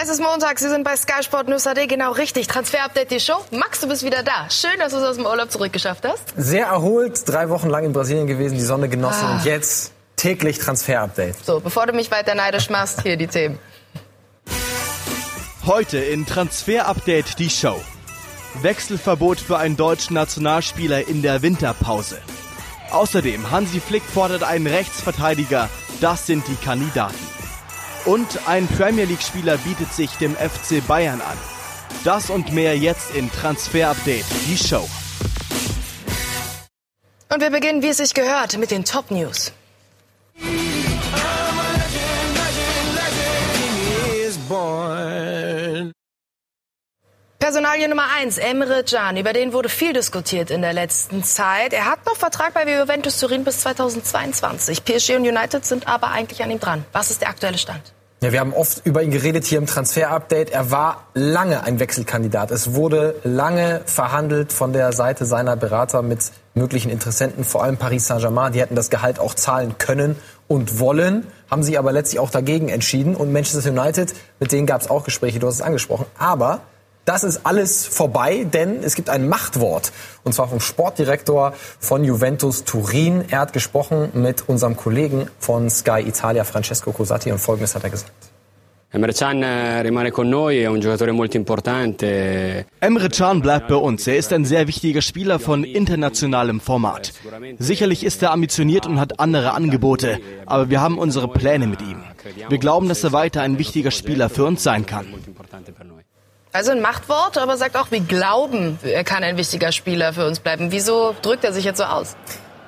Es ist Montag, Sie sind bei Sky Sport News AD, genau richtig. Transfer Update die Show. Max, du bist wieder da. Schön, dass du es aus dem Urlaub zurückgeschafft hast. Sehr erholt, drei Wochen lang in Brasilien gewesen, die Sonne genossen ah. und jetzt täglich Transfer Update. So, bevor du mich weiter neidisch machst, hier die Themen. Heute in Transfer Update die Show. Wechselverbot für einen deutschen Nationalspieler in der Winterpause. Außerdem Hansi Flick fordert einen Rechtsverteidiger. Das sind die Kandidaten. Und ein Premier League-Spieler bietet sich dem FC Bayern an. Das und mehr jetzt in Transfer Update, die Show. Und wir beginnen, wie es sich gehört, mit den Top News. Personalie Nummer 1, Emre Can. Über den wurde viel diskutiert in der letzten Zeit. Er hat noch Vertrag bei Juventus Turin bis 2022. PSG und United sind aber eigentlich an ihm dran. Was ist der aktuelle Stand? Ja, wir haben oft über ihn geredet hier im Transfer-Update. Er war lange ein Wechselkandidat. Es wurde lange verhandelt von der Seite seiner Berater mit möglichen Interessenten, vor allem Paris Saint-Germain. Die hätten das Gehalt auch zahlen können und wollen, haben sich aber letztlich auch dagegen entschieden. Und Manchester United, mit denen gab es auch Gespräche, du hast es angesprochen. Aber das ist alles vorbei, denn es gibt ein Machtwort. Und zwar vom Sportdirektor von Juventus Turin. Er hat gesprochen mit unserem Kollegen von Sky Italia, Francesco Cosati, und Folgendes hat er gesagt. Emre Can importante. Emre Can bleibt bei uns. Er ist ein sehr wichtiger Spieler von internationalem Format. Sicherlich ist er ambitioniert und hat andere Angebote, aber wir haben unsere Pläne mit ihm. Wir glauben, dass er weiter ein wichtiger Spieler für uns sein kann. Also ein Machtwort, aber sagt auch, wir glauben, er kann ein wichtiger Spieler für uns bleiben. Wieso drückt er sich jetzt so aus?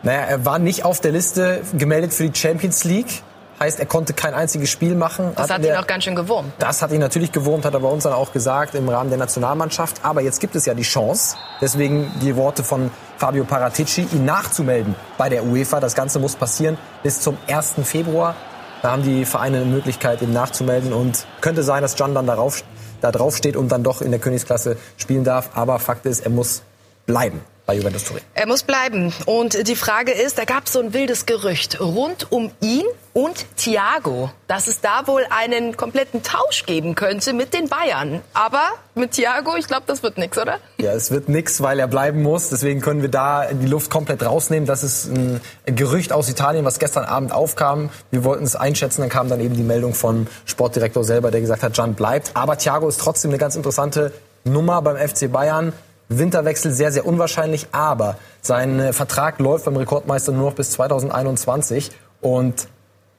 Naja, er war nicht auf der Liste gemeldet für die Champions League. Heißt, er konnte kein einziges Spiel machen. Das hat, hat ihn auch ganz schön gewurmt. Das hat ihn natürlich gewurmt, hat er bei uns dann auch gesagt im Rahmen der Nationalmannschaft. Aber jetzt gibt es ja die Chance, deswegen die Worte von Fabio Paratici, ihn nachzumelden bei der UEFA. Das Ganze muss passieren bis zum 1. Februar. Da haben die Vereine eine Möglichkeit, ihn nachzumelden. Und könnte sein, dass Can dann darauf da drauf steht und dann doch in der Königsklasse spielen darf. Aber Fakt ist, er muss bleiben bei Juventus Turin. Er muss bleiben. Und die Frage ist, da gab es so ein wildes Gerücht rund um ihn und Thiago, dass es da wohl einen kompletten Tausch geben könnte mit den Bayern. Aber mit Thiago, ich glaube, das wird nichts, oder? Ja, es wird nichts, weil er bleiben muss. Deswegen können wir da die Luft komplett rausnehmen. Das ist ein Gerücht aus Italien, was gestern Abend aufkam. Wir wollten es einschätzen, dann kam dann eben die Meldung vom Sportdirektor selber, der gesagt hat, Can bleibt. Aber Thiago ist trotzdem eine ganz interessante Nummer beim FC Bayern. Winterwechsel sehr, sehr unwahrscheinlich, aber sein äh, Vertrag läuft beim Rekordmeister nur noch bis 2021 und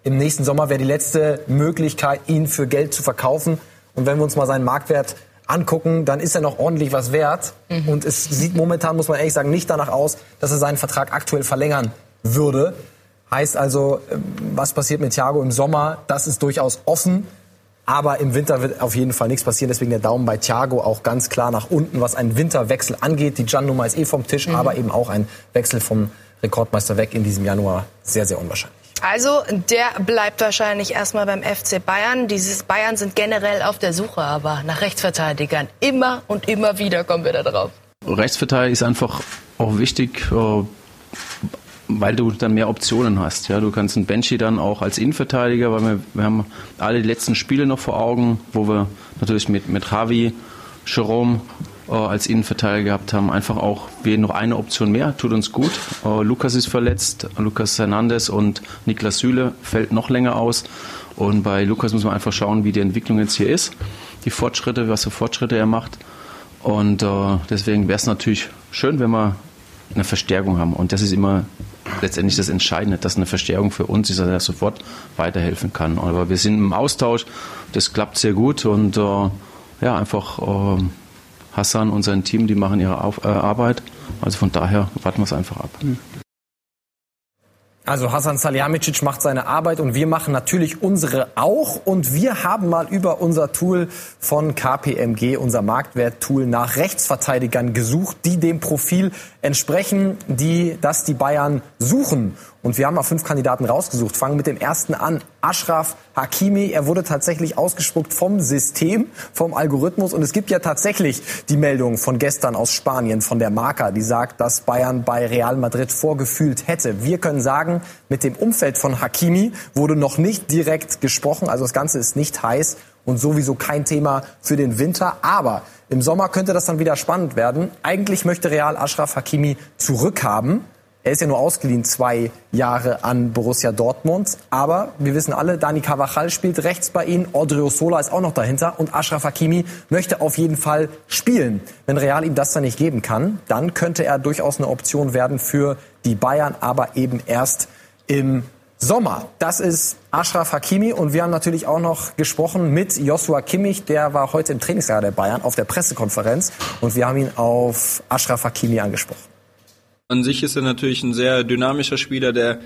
im nächsten Sommer wäre die letzte Möglichkeit, ihn für Geld zu verkaufen. Und wenn wir uns mal seinen Marktwert angucken, dann ist er noch ordentlich was wert. Mhm. Und es sieht momentan, muss man ehrlich sagen, nicht danach aus, dass er seinen Vertrag aktuell verlängern würde. Heißt also, ähm, was passiert mit Thiago im Sommer, das ist durchaus offen. Aber im Winter wird auf jeden Fall nichts passieren. Deswegen der Daumen bei Thiago auch ganz klar nach unten, was einen Winterwechsel angeht. Die Jan-Nummer ist eh vom Tisch, mhm. aber eben auch ein Wechsel vom Rekordmeister weg in diesem Januar sehr, sehr unwahrscheinlich. Also, der bleibt wahrscheinlich erstmal beim FC Bayern. Dieses Bayern sind generell auf der Suche aber nach Rechtsverteidigern. Immer und immer wieder kommen wir da drauf. Rechtsverteidiger ist einfach auch wichtig. Weil du dann mehr Optionen hast. Ja, du kannst einen Benchi dann auch als Innenverteidiger, weil wir, wir haben alle die letzten Spiele noch vor Augen, wo wir natürlich mit, mit Javi, Jerome äh, als Innenverteidiger gehabt haben. Einfach auch wir noch eine Option mehr, tut uns gut. Äh, Lukas ist verletzt, Lukas Hernandez und Niklas Süle fällt noch länger aus. Und bei Lukas muss man einfach schauen, wie die Entwicklung jetzt hier ist, die Fortschritte, was für Fortschritte er macht. Und äh, deswegen wäre es natürlich schön, wenn wir eine Verstärkung haben. Und das ist immer letztendlich das Entscheidende, dass eine Verstärkung für uns ist, dass er sofort weiterhelfen kann. Aber wir sind im Austausch, das klappt sehr gut und äh, ja, einfach äh, Hassan und sein Team, die machen ihre Auf äh, Arbeit. Also von daher warten wir es einfach ab. Mhm. Also Hasan Salihamidzic macht seine Arbeit und wir machen natürlich unsere auch. Und wir haben mal über unser Tool von KPMG, unser Marktwert-Tool, nach Rechtsverteidigern gesucht, die dem Profil entsprechen, die das die Bayern suchen. Und wir haben mal fünf Kandidaten rausgesucht. Fangen mit dem ersten an. Ashraf Hakimi. Er wurde tatsächlich ausgespuckt vom System, vom Algorithmus. Und es gibt ja tatsächlich die Meldung von gestern aus Spanien, von der Marca, die sagt, dass Bayern bei Real Madrid vorgefühlt hätte. Wir können sagen, mit dem Umfeld von Hakimi wurde noch nicht direkt gesprochen. Also das Ganze ist nicht heiß. und sowieso kein Thema für den Winter. Aber im Sommer könnte das dann wieder spannend werden. Eigentlich möchte Real Ashraf Hakimi zurückhaben. Er ist ja nur ausgeliehen zwei Jahre an Borussia Dortmund. Aber wir wissen alle, Dani Carvajal spielt rechts bei ihnen, Odrio Sola ist auch noch dahinter und Ashraf Hakimi möchte auf jeden Fall spielen. Wenn Real ihm das dann nicht geben kann, dann könnte er durchaus eine Option werden für die Bayern, aber eben erst im Sommer. Das ist Ashraf Hakimi und wir haben natürlich auch noch gesprochen mit Joshua Kimmich, der war heute im Trainingslager der Bayern auf der Pressekonferenz und wir haben ihn auf Ashraf Hakimi angesprochen. An sich ist er natürlich ein sehr dynamischer Spieler, der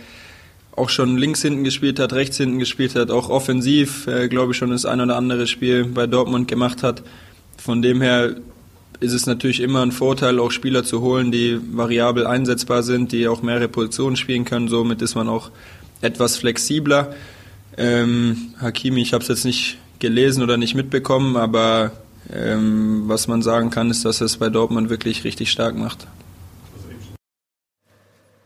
auch schon links hinten gespielt hat, rechts hinten gespielt hat, auch offensiv, äh, glaube ich, schon das ein oder andere Spiel bei Dortmund gemacht hat. Von dem her ist es natürlich immer ein Vorteil, auch Spieler zu holen, die variabel einsetzbar sind, die auch mehrere Positionen spielen können. Somit ist man auch etwas flexibler. Ähm, Hakimi, ich habe es jetzt nicht gelesen oder nicht mitbekommen, aber ähm, was man sagen kann, ist, dass es bei Dortmund wirklich richtig stark macht.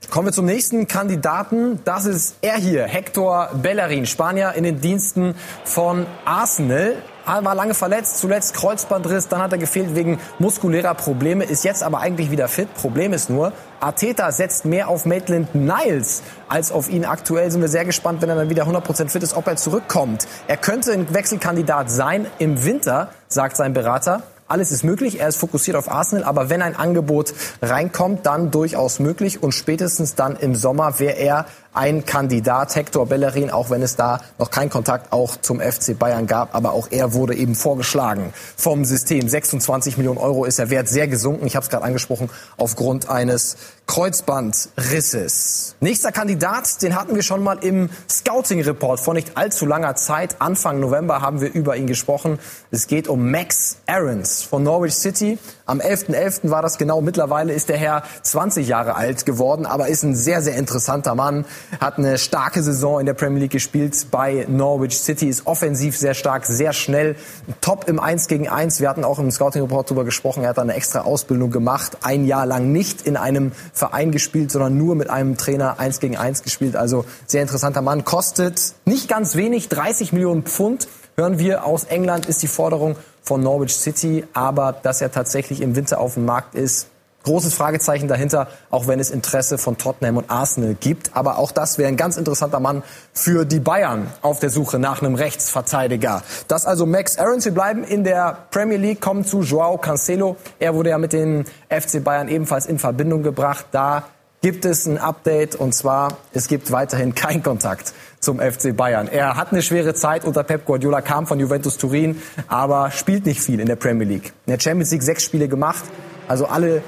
Kommen wir zum nächsten Kandidaten. Das ist er hier, Hector Bellerin, Spanier in den Diensten von Arsenal. War lange verletzt, zuletzt Kreuzbandriss, dann hat er gefehlt wegen muskulärer Probleme, ist jetzt aber eigentlich wieder fit. Problem ist nur, Arteta setzt mehr auf Maitland Niles als auf ihn. Aktuell sind wir sehr gespannt, wenn er dann wieder 100% fit ist, ob er zurückkommt. Er könnte ein Wechselkandidat sein im Winter, sagt sein Berater. Alles ist möglich. Er ist fokussiert auf Arsenal. Aber wenn ein Angebot reinkommt, dann durchaus möglich. Und spätestens dann im Sommer wäre er ein Kandidat, Hector Bellerin, auch wenn es da noch keinen Kontakt auch zum FC Bayern gab. Aber auch er wurde eben vorgeschlagen vom System. 26 Millionen Euro ist er wert, sehr gesunken. Ich habe es gerade angesprochen, aufgrund eines Kreuzbandrisses. Nächster Kandidat, den hatten wir schon mal im Scouting-Report vor nicht allzu langer Zeit. Anfang November haben wir über ihn gesprochen. Es geht um Max Aarons von Norwich City. Am 11.11. .11. war das genau. Mittlerweile ist der Herr 20 Jahre alt geworden, aber ist ein sehr, sehr interessanter Mann. Hat eine starke Saison in der Premier League gespielt bei Norwich City. Ist offensiv sehr stark, sehr schnell. Top im 1 gegen 1. Wir hatten auch im Scouting-Report darüber gesprochen. Er hat eine extra Ausbildung gemacht. Ein Jahr lang nicht in einem Verein gespielt, sondern nur mit einem Trainer eins gegen eins gespielt. Also sehr interessanter Mann. Kostet nicht ganz wenig, 30 Millionen Pfund. Hören wir aus England ist die Forderung von Norwich City, aber dass er tatsächlich im Winter auf dem Markt ist, Großes Fragezeichen dahinter, auch wenn es Interesse von Tottenham und Arsenal gibt. Aber auch das wäre ein ganz interessanter Mann für die Bayern auf der Suche nach einem Rechtsverteidiger. Das also Max Aarons. Wir bleiben in der Premier League, kommen zu Joao Cancelo. Er wurde ja mit den FC Bayern ebenfalls in Verbindung gebracht. Da gibt es ein Update und zwar, es gibt weiterhin keinen Kontakt zum FC Bayern. Er hat eine schwere Zeit unter Pep Guardiola, kam von Juventus Turin, aber spielt nicht viel in der Premier League. In der Champions League sechs Spiele gemacht, also alle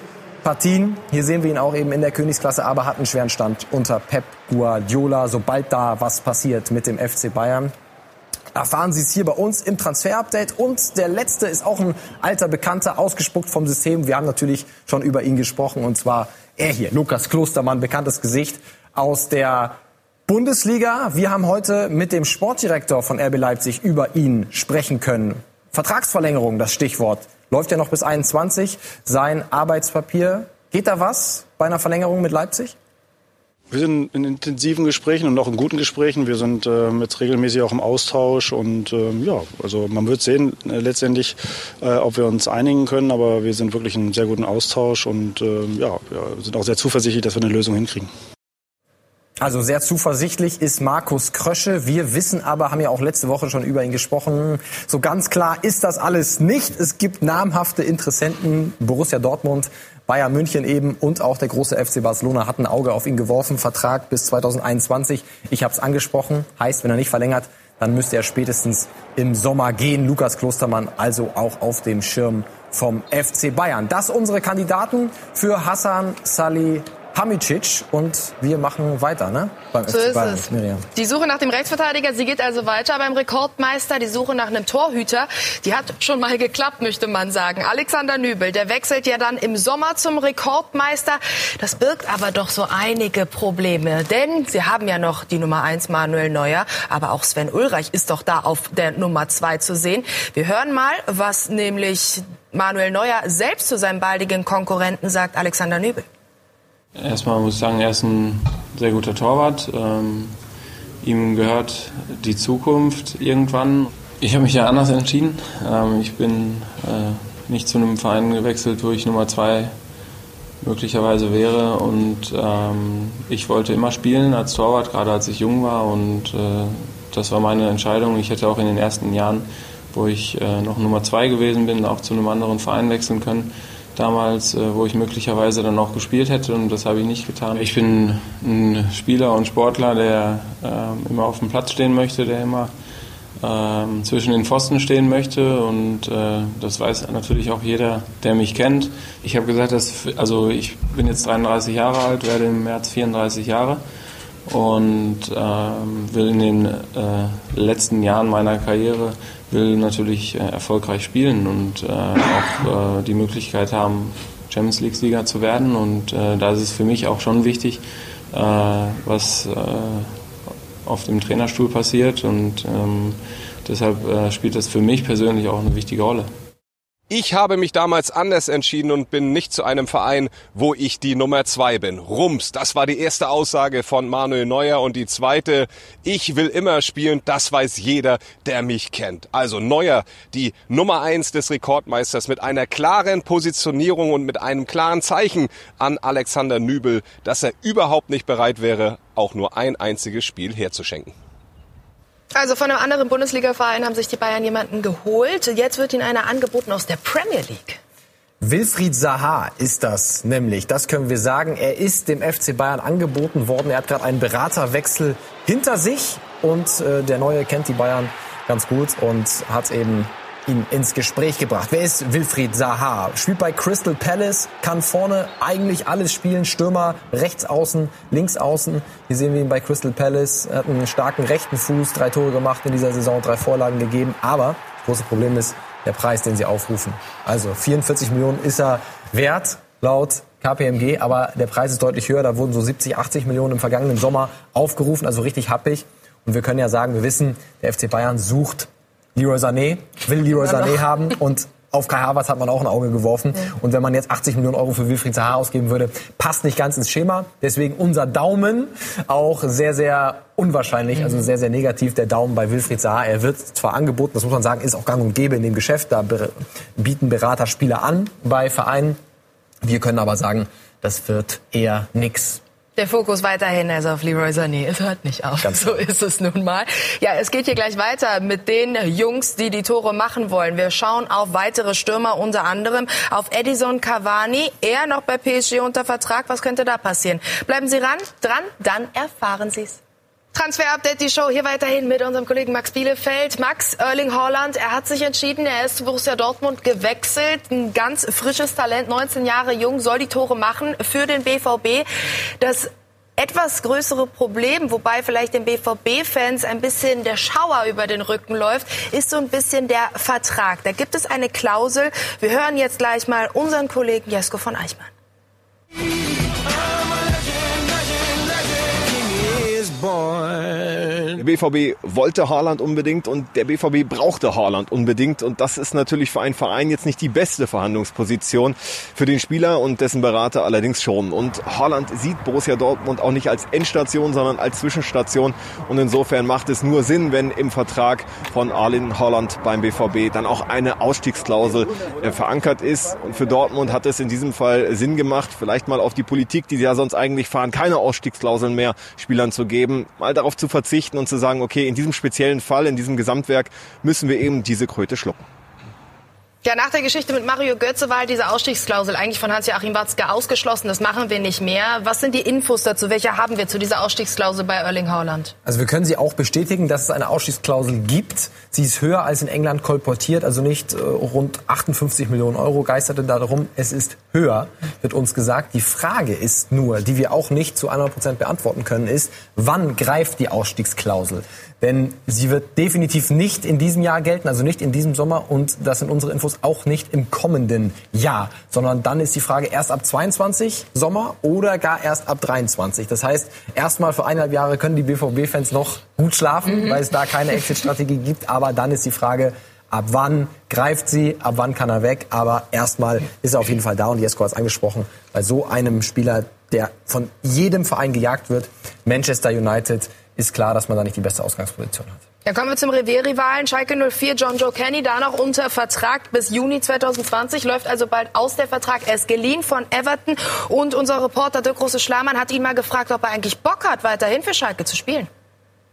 Partien. Hier sehen wir ihn auch eben in der Königsklasse, aber hat einen schweren Stand unter Pep Guardiola. Sobald da was passiert mit dem FC Bayern, erfahren Sie es hier bei uns im Transfer-Update. Und der letzte ist auch ein alter Bekannter, ausgespuckt vom System. Wir haben natürlich schon über ihn gesprochen, und zwar er hier, Lukas Klostermann, bekanntes Gesicht aus der Bundesliga. Wir haben heute mit dem Sportdirektor von RB Leipzig über ihn sprechen können. Vertragsverlängerung, das Stichwort läuft ja noch bis 21. Sein Arbeitspapier. Geht da was bei einer Verlängerung mit Leipzig? Wir sind in intensiven Gesprächen und auch in guten Gesprächen. Wir sind äh, jetzt regelmäßig auch im Austausch und äh, ja, also man wird sehen äh, letztendlich, äh, ob wir uns einigen können, aber wir sind wirklich in sehr guten Austausch und äh, ja, wir sind auch sehr zuversichtlich, dass wir eine Lösung hinkriegen. Also sehr zuversichtlich ist Markus Krösche. Wir wissen aber, haben ja auch letzte Woche schon über ihn gesprochen, so ganz klar ist das alles nicht. Es gibt namhafte Interessenten, Borussia Dortmund, Bayern München eben und auch der große FC Barcelona hat ein Auge auf ihn geworfen. Vertrag bis 2021. Ich habe es angesprochen. Heißt, wenn er nicht verlängert, dann müsste er spätestens im Sommer gehen. Lukas Klostermann also auch auf dem Schirm vom FC Bayern. Das unsere Kandidaten für Hassan Salih Hamicic und wir machen weiter, ne? Beim so FC ist Bayern, es. Miriam. Die Suche nach dem Rechtsverteidiger, sie geht also weiter beim Rekordmeister. Die Suche nach einem Torhüter, die hat schon mal geklappt, möchte man sagen. Alexander Nübel, der wechselt ja dann im Sommer zum Rekordmeister. Das birgt aber doch so einige Probleme, denn sie haben ja noch die Nummer eins Manuel Neuer, aber auch Sven Ulreich ist doch da auf der Nummer zwei zu sehen. Wir hören mal, was nämlich Manuel Neuer selbst zu seinem baldigen Konkurrenten sagt, Alexander Nübel. Erstmal muss ich sagen, er ist ein sehr guter Torwart. Ähm, ihm gehört die Zukunft irgendwann. Ich habe mich ja anders entschieden. Ähm, ich bin äh, nicht zu einem Verein gewechselt, wo ich Nummer zwei möglicherweise wäre. Und ähm, ich wollte immer spielen als Torwart, gerade als ich jung war. Und äh, das war meine Entscheidung. Ich hätte auch in den ersten Jahren, wo ich äh, noch Nummer zwei gewesen bin, auch zu einem anderen Verein wechseln können. Damals, äh, wo ich möglicherweise dann auch gespielt hätte und das habe ich nicht getan. Ich bin ein Spieler und Sportler, der äh, immer auf dem Platz stehen möchte, der immer ähm, zwischen den Pfosten stehen möchte und äh, das weiß natürlich auch jeder, der mich kennt. Ich habe gesagt, dass also ich bin jetzt 33 Jahre alt, werde im März 34 Jahre und ähm, will in den äh, letzten Jahren meiner Karriere will natürlich äh, erfolgreich spielen und äh, auch äh, die Möglichkeit haben, Champions League Sieger zu werden und da ist es für mich auch schon wichtig, was auf dem Trainerstuhl passiert und ähm, deshalb spielt das für mich persönlich auch eine wichtige Rolle. Ich habe mich damals anders entschieden und bin nicht zu einem Verein, wo ich die Nummer zwei bin. Rums, das war die erste Aussage von Manuel Neuer und die zweite, ich will immer spielen, das weiß jeder, der mich kennt. Also Neuer, die Nummer eins des Rekordmeisters mit einer klaren Positionierung und mit einem klaren Zeichen an Alexander Nübel, dass er überhaupt nicht bereit wäre, auch nur ein einziges Spiel herzuschenken. Also von einem anderen Bundesliga-Verein haben sich die Bayern jemanden geholt. Jetzt wird ihnen einer angeboten aus der Premier League. Wilfried Zaha ist das nämlich. Das können wir sagen. Er ist dem FC Bayern angeboten worden. Er hat gerade einen Beraterwechsel hinter sich und äh, der Neue kennt die Bayern ganz gut und hat eben ihn ins Gespräch gebracht. Wer ist Wilfried Zaha? Spielt bei Crystal Palace, kann vorne eigentlich alles spielen. Stürmer, rechts außen, links außen. Hier sehen wir ihn bei Crystal Palace. Er hat einen starken rechten Fuß, drei Tore gemacht in dieser Saison, drei Vorlagen gegeben. Aber das große Problem ist der Preis, den sie aufrufen. Also 44 Millionen ist er wert, laut KPMG, aber der Preis ist deutlich höher. Da wurden so 70, 80 Millionen im vergangenen Sommer aufgerufen, also richtig happig. Und wir können ja sagen, wir wissen, der FC Bayern sucht Leroy Sané, will Leroy Sané haben und auf Kai Havertz hat man auch ein Auge geworfen. Ja. Und wenn man jetzt 80 Millionen Euro für Wilfried Zaha ausgeben würde, passt nicht ganz ins Schema. Deswegen unser Daumen auch sehr, sehr unwahrscheinlich, mhm. also sehr, sehr negativ der Daumen bei Wilfried Zaha. Er wird zwar angeboten, das muss man sagen, ist auch gang und gäbe in dem Geschäft. Da bieten Berater Spieler an bei Vereinen. Wir können aber sagen, das wird eher nix. Der Fokus weiterhin also auf Leroy Sané. Es hört nicht auf. Ganz so ist es nun mal. Ja, es geht hier gleich weiter mit den Jungs, die die Tore machen wollen. Wir schauen auf weitere Stürmer, unter anderem auf Edison Cavani. Er noch bei PSG unter Vertrag. Was könnte da passieren? Bleiben Sie ran, dran, dann erfahren Sie es. Transfer-Update, die Show hier weiterhin mit unserem Kollegen Max Bielefeld. Max, Erling Haaland, er hat sich entschieden, er ist zu Borussia Dortmund gewechselt. Ein ganz frisches Talent, 19 Jahre jung, soll die Tore machen für den BVB. Das etwas größere Problem, wobei vielleicht den BVB-Fans ein bisschen der Schauer über den Rücken läuft, ist so ein bisschen der Vertrag. Da gibt es eine Klausel. Wir hören jetzt gleich mal unseren Kollegen Jesko von Eichmann. boy. Der BVB wollte Haaland unbedingt und der BVB brauchte Haaland unbedingt. Und das ist natürlich für einen Verein jetzt nicht die beste Verhandlungsposition. Für den Spieler und dessen Berater allerdings schon. Und Haaland sieht Borussia Dortmund auch nicht als Endstation, sondern als Zwischenstation. Und insofern macht es nur Sinn, wenn im Vertrag von Arlen Haaland beim BVB dann auch eine Ausstiegsklausel äh, verankert ist. Und für Dortmund hat es in diesem Fall Sinn gemacht, vielleicht mal auf die Politik, die sie ja sonst eigentlich fahren, keine Ausstiegsklauseln mehr Spielern zu geben, mal darauf zu verzichten und zu sagen, okay, in diesem speziellen Fall, in diesem Gesamtwerk müssen wir eben diese Kröte schlucken. Ja, nach der Geschichte mit Mario Götze war halt diese Ausstiegsklausel eigentlich von Hans-Joachim Watzke ausgeschlossen. Das machen wir nicht mehr. Was sind die Infos dazu? Welche haben wir zu dieser Ausstiegsklausel bei Erling Haaland? Also wir können sie auch bestätigen, dass es eine Ausstiegsklausel gibt. Sie ist höher als in England kolportiert, also nicht äh, rund 58 Millionen Euro geisterte darum. Es ist höher, wird uns gesagt. Die Frage ist nur, die wir auch nicht zu 100 Prozent beantworten können, ist, wann greift die Ausstiegsklausel? Denn sie wird definitiv nicht in diesem Jahr gelten, also nicht in diesem Sommer und das sind unsere Infos auch nicht im kommenden Jahr, sondern dann ist die Frage erst ab 22 Sommer oder gar erst ab 23. Das heißt, erstmal für eineinhalb Jahre können die BVB-Fans noch gut schlafen, mhm. weil es da keine Exit-Strategie gibt, aber dann ist die Frage, ab wann greift sie, ab wann kann er weg, aber erstmal ist er auf jeden Fall da und Jesko hat es angesprochen, bei so einem Spieler, der von jedem Verein gejagt wird, Manchester United, ist klar, dass man da nicht die beste Ausgangsposition hat. Dann kommen wir zum Revierrivalen Schalke 04, John Joe Kenny, da noch unter Vertrag bis Juni 2020, läuft also bald aus der Vertrag. Er ist geliehen von Everton und unser Reporter Dirk Große-Schlamann hat ihn mal gefragt, ob er eigentlich Bock hat, weiterhin für Schalke zu spielen.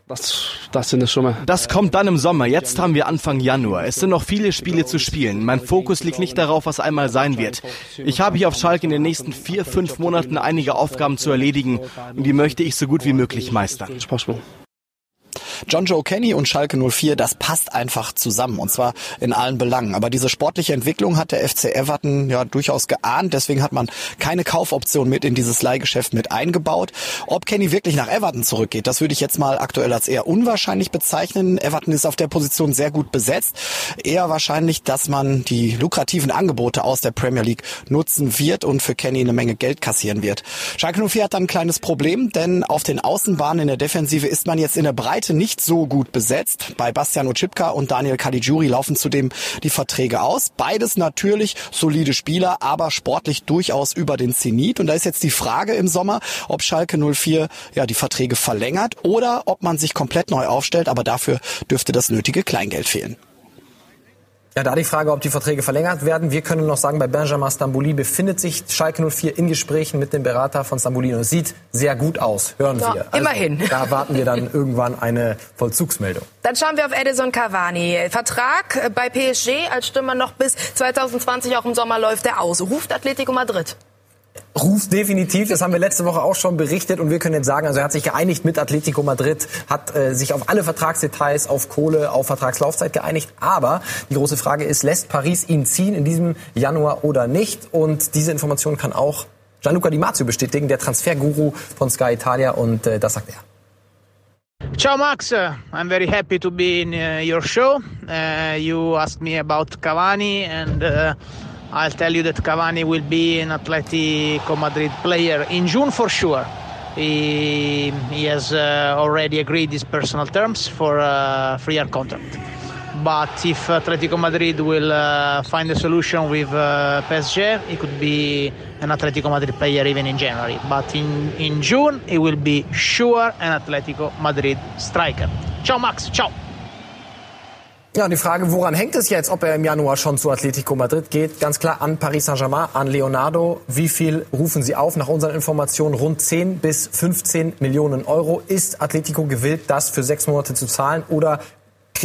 Das, das sind es schon mal. Das kommt dann im Sommer. Jetzt haben wir Anfang Januar. Es sind noch viele Spiele zu spielen. Mein Fokus liegt nicht darauf, was einmal sein wird. Ich habe hier auf Schalke in den nächsten vier, fünf Monaten einige Aufgaben zu erledigen und die möchte ich so gut wie möglich meistern. John Joe Kenny und Schalke 04, das passt einfach zusammen und zwar in allen Belangen. Aber diese sportliche Entwicklung hat der FC Everton ja durchaus geahnt. Deswegen hat man keine Kaufoption mit in dieses Leihgeschäft mit eingebaut. Ob Kenny wirklich nach Everton zurückgeht, das würde ich jetzt mal aktuell als eher unwahrscheinlich bezeichnen. Everton ist auf der Position sehr gut besetzt. Eher wahrscheinlich, dass man die lukrativen Angebote aus der Premier League nutzen wird und für Kenny eine Menge Geld kassieren wird. Schalke 04 hat dann ein kleines Problem, denn auf den Außenbahnen in der Defensive ist man jetzt in der Breite nicht nicht so gut besetzt. Bei Bastian Oczipka und Daniel Caligiuri laufen zudem die Verträge aus. Beides natürlich solide Spieler, aber sportlich durchaus über den Zenit. Und da ist jetzt die Frage im Sommer, ob Schalke 04 ja die Verträge verlängert oder ob man sich komplett neu aufstellt. Aber dafür dürfte das nötige Kleingeld fehlen. Ja, da die Frage, ob die Verträge verlängert werden. Wir können noch sagen, bei Benjamin Stambouli befindet sich Schalke 04 in Gesprächen mit dem Berater von Stambouli und es sieht sehr gut aus, hören Ja, wir. Also, immerhin. Da warten wir dann irgendwann eine Vollzugsmeldung. Dann schauen wir auf Edison Cavani. Vertrag bei PSG als Stürmer noch bis 2020, auch im Sommer läuft er aus. Ruft Atletico Madrid. Ruft definitiv, das haben wir letzte Woche auch schon berichtet und wir können jetzt sagen, also er hat sich geeinigt mit Atletico Madrid, hat äh, sich auf alle Vertragsdetails, auf Kohle, auf Vertragslaufzeit geeinigt, aber die große Frage ist, lässt Paris ihn ziehen in diesem Januar oder nicht? Und diese Information kann auch Gianluca Di Marzio bestätigen, der Transferguru von Sky Italia und äh, das sagt er. Ciao Max, I'm very happy to be in uh, your show. Uh, you asked me about Cavani and uh, I'll tell you that Cavani will be an Atletico Madrid player in June for sure. He, he has uh, already agreed his personal terms for a three-year contract. But if Atletico Madrid will uh, find a solution with uh, PSG, he could be an Atletico Madrid player even in January. But in, in June, he will be sure an Atletico Madrid striker. Ciao Max, ciao. Ja, und die Frage, woran hängt es jetzt, ob er im Januar schon zu Atletico Madrid geht? Ganz klar an Paris Saint-Germain, an Leonardo. Wie viel rufen sie auf? Nach unseren Informationen rund 10 bis 15 Millionen Euro. Ist Atletico gewillt, das für sechs Monate zu zahlen? Oder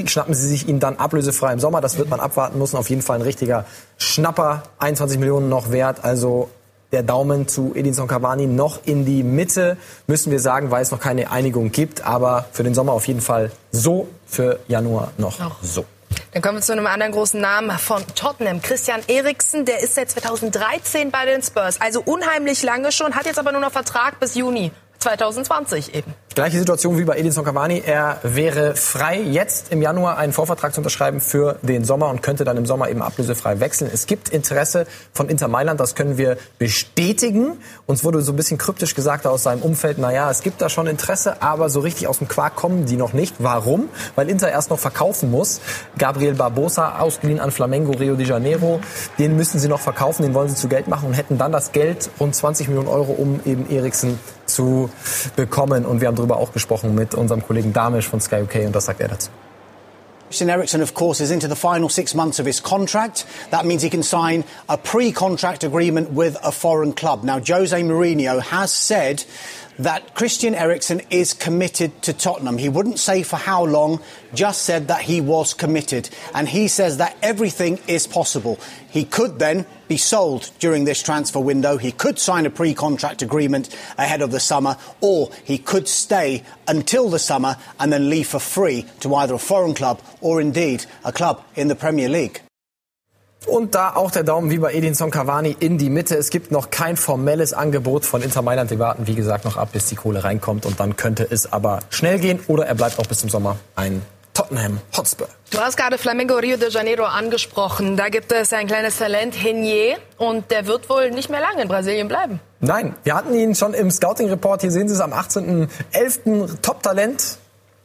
schnappen sie sich ihn dann ablösefrei im Sommer? Das wird man abwarten müssen. Auf jeden Fall ein richtiger Schnapper. 21 Millionen noch wert. Also der Daumen zu Edinson Cavani noch in die Mitte, müssen wir sagen, weil es noch keine Einigung gibt. Aber für den Sommer auf jeden Fall so, für Januar noch so. Dann kommen wir zu einem anderen großen Namen von Tottenham. Christian Eriksen, der ist seit 2013 bei den Spurs. Also unheimlich lange schon, hat jetzt aber nur noch Vertrag bis Juni 2020 eben. Gleiche Situation wie bei Edinson Cavani. Er wäre frei, jetzt im Januar einen Vorvertrag zu unterschreiben für den Sommer und könnte dann im Sommer eben ablösefrei wechseln. Es gibt Interesse von Inter Mailand, das können wir bestätigen. Uns wurde so ein bisschen kryptisch gesagt aus seinem Umfeld, naja, es gibt da schon Interesse, aber so richtig aus dem Quark kommen die noch nicht. Warum? Weil Inter erst noch verkaufen muss. Gabriel Barbosa, ausgeliehen an Flamengo Rio de Janeiro, den müssen sie noch verkaufen, den wollen sie zu Geld machen und hätten dann das Geld, rund 20 Millionen Euro, um eben Eriksen zu bekommen. Und wir haben darüber auch gesprochen mit unserem Kollegen Damisch von Sky UK und das sagt er dazu. Christian Eriksen, of course, is into the final six months of his contract. That means he can sign a pre-contract agreement with a foreign club. Now, Jose Mourinho has said that Christian Eriksen is committed to Tottenham. He wouldn't say for how long, just said that he was committed. And he says that everything is possible. He could then be sold during this transfer window. He could sign a pre-contract agreement ahead of the summer, or he could stay until the summer and then leave for free to either a foreign club or indeed a club in the Premier League. Und da auch der Daumen wie bei Edinson Cavani in die Mitte. Es gibt noch kein formelles Angebot von Inter Mailand. Wir warten, wie gesagt, noch ab, bis die Kohle reinkommt. Und dann könnte es aber schnell gehen. Oder er bleibt auch bis zum Sommer ein Tottenham Hotspur. Du hast gerade Flamengo Rio de Janeiro angesprochen. Da gibt es ein kleines Talent, Henier, und der wird wohl nicht mehr lange in Brasilien bleiben. Nein, wir hatten ihn schon im Scouting-Report. Hier sehen Sie es am 18.11. Top-Talent.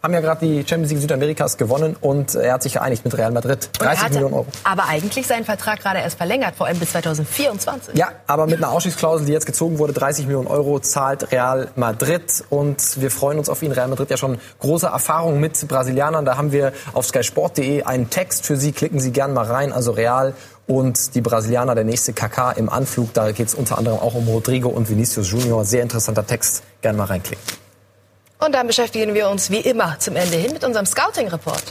Haben ja gerade die Champions League Südamerikas gewonnen und er hat sich geeinigt mit Real Madrid. 30 Millionen Euro. Aber eigentlich seinen Vertrag gerade erst verlängert, vor allem bis 2024. Ja, aber mit einer Ausstiegsklausel, die jetzt gezogen wurde, 30 Millionen Euro zahlt Real Madrid und wir freuen uns auf ihn. Real Madrid ja schon große Erfahrung mit Brasilianern. Da haben wir auf skysport.de einen Text für Sie. Klicken Sie gerne mal rein. Also Real und die Brasilianer, der nächste KK im Anflug. Da geht es unter anderem auch um Rodrigo und Vinicius Junior. Sehr interessanter Text. Gerne mal reinklicken. Und dann beschäftigen wir uns wie immer zum Ende hin mit unserem Scouting-Report.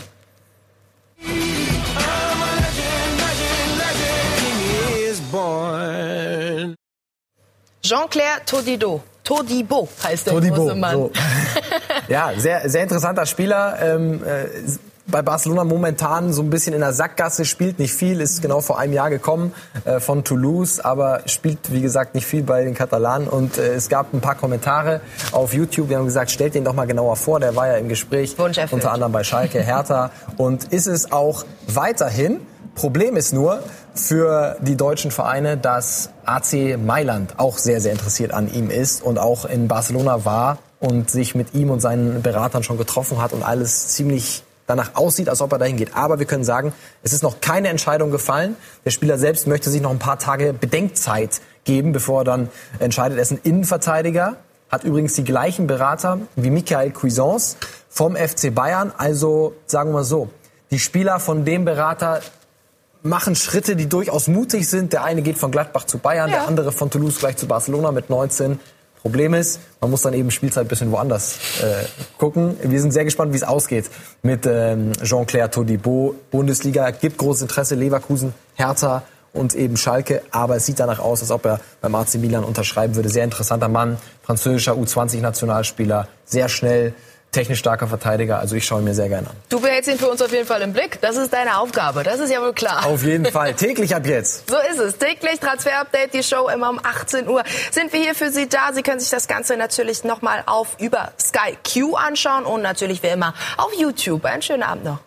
Jean-Claire Todido. Todibo heißt der Todibo, große Mann. so. Ja, sehr, sehr interessanter Spieler. Ähm, äh, bei Barcelona momentan so ein bisschen in der Sackgasse, spielt nicht viel, ist genau vor einem Jahr gekommen äh, von Toulouse, aber spielt, wie gesagt, nicht viel bei den Katalanen. Und äh, es gab ein paar Kommentare auf YouTube, die haben gesagt, stellt den doch mal genauer vor, der war ja im Gespräch, unter anderem bei Schalke, Hertha. Und ist es auch weiterhin. Problem ist nur für die deutschen Vereine, dass AC Mailand auch sehr, sehr interessiert an ihm ist und auch in Barcelona war und sich mit ihm und seinen Beratern schon getroffen hat und alles ziemlich danach aussieht, als ob er dahin geht. Aber wir können sagen, es ist noch keine Entscheidung gefallen. Der Spieler selbst möchte sich noch ein paar Tage Bedenkzeit geben, bevor er dann entscheidet. Er ist ein Innenverteidiger, hat übrigens die gleichen Berater wie Michael Cuisance vom FC Bayern. Also sagen wir mal so, die Spieler von dem Berater machen Schritte, die durchaus mutig sind. Der eine geht von Gladbach zu Bayern, Ja. der andere von Toulouse gleich zu Barcelona mit 19. Problem ist, man muss dann eben Spielzeit ein bisschen woanders äh, gucken. Wir sind sehr gespannt, wie es ausgeht mit ähm, Jean-Claire Todibo. Bundesliga gibt großes Interesse, Leverkusen, Hertha und eben Schalke. Aber es sieht danach aus, als ob er beim AC Milan unterschreiben würde. Sehr interessanter Mann, französischer U20-Nationalspieler, sehr schnell, technisch starker Verteidiger. Also ich schaue ihn mir sehr gerne an. Du behältst ihn für uns auf jeden Fall im Blick. Das ist deine Aufgabe. Das ist ja wohl klar. Auf jeden Fall. Täglich ab jetzt. So ist es. Täglich Transfer-Update, die Show immer um 18 Uhr. Sind wir hier für Sie da? Sie können sich das Ganze natürlich nochmal auf über Sky Q anschauen und natürlich wie immer auf YouTube. Einen schönen Abend noch.